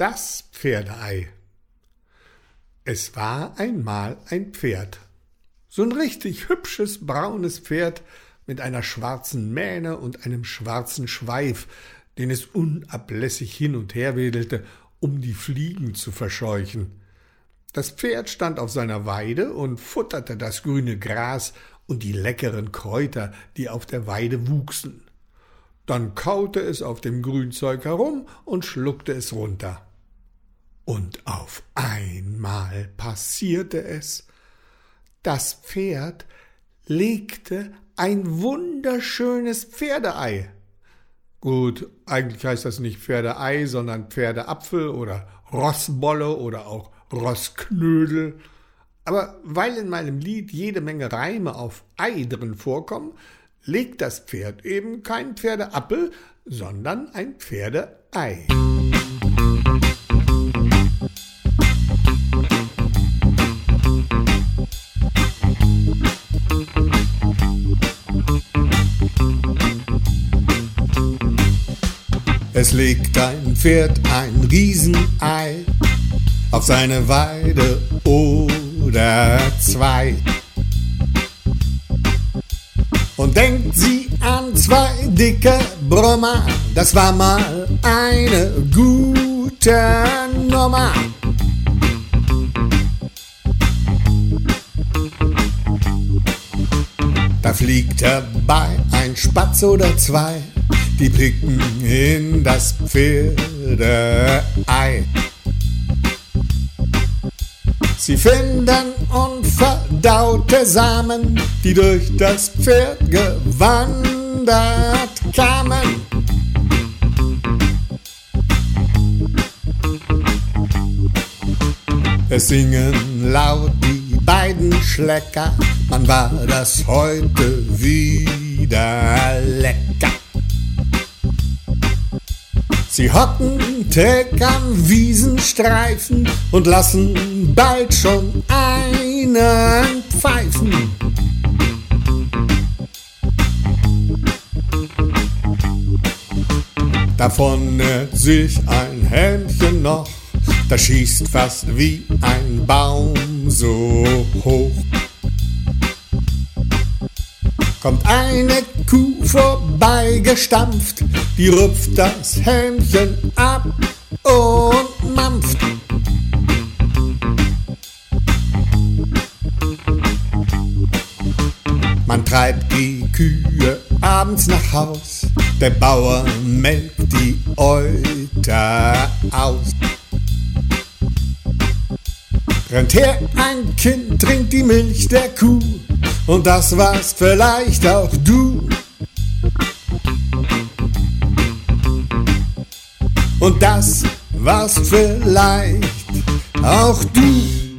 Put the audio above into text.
Das Pferdeei. Es war einmal ein Pferd. So ein richtig hübsches braunes Pferd mit einer schwarzen Mähne und einem schwarzen Schweif, den es unablässig hin und her wedelte, um die Fliegen zu verscheuchen. Das Pferd stand auf seiner Weide und futterte das grüne Gras und die leckeren Kräuter, die auf der Weide wuchsen. Dann kaute es auf dem Grünzeug herum und schluckte es runter. Einmal passierte es. Das Pferd legte ein wunderschönes Pferdeei. Gut, eigentlich heißt das nicht Pferdeei, sondern Pferdeapfel oder Rossbolle oder auch Rossknödel. Aber weil in meinem Lied jede Menge Reime auf Ei drin vorkommen, legt das Pferd eben kein Pferdeappel, sondern ein Pferdeei. Es legt ein Pferd ein Riesenei auf seine Weide oder zwei. Und denkt sie an zwei dicke Brummer, das war mal eine gute Nummer. Da fliegt dabei ein Spatz oder zwei die blicken in das Pferdeei. Sie finden unverdaute Samen, die durch das Pferd gewandert kamen. Es singen laut die beiden Schlecker, man war das heute wieder lecker. Sie hocken Tag am Wiesenstreifen und lassen bald schon einen pfeifen. Davon nährt sich ein Helmchen noch, das schießt fast wie ein Baum so hoch. Kommt eine Kuh vorbeigestampft, die rupft das Helmchen ab und mampft. Man treibt die Kühe abends nach Haus, der Bauer melkt die Euter aus. Rennt her, ein Kind trinkt die Milch der Kuh, und das warst vielleicht auch du. Und das warst vielleicht auch du.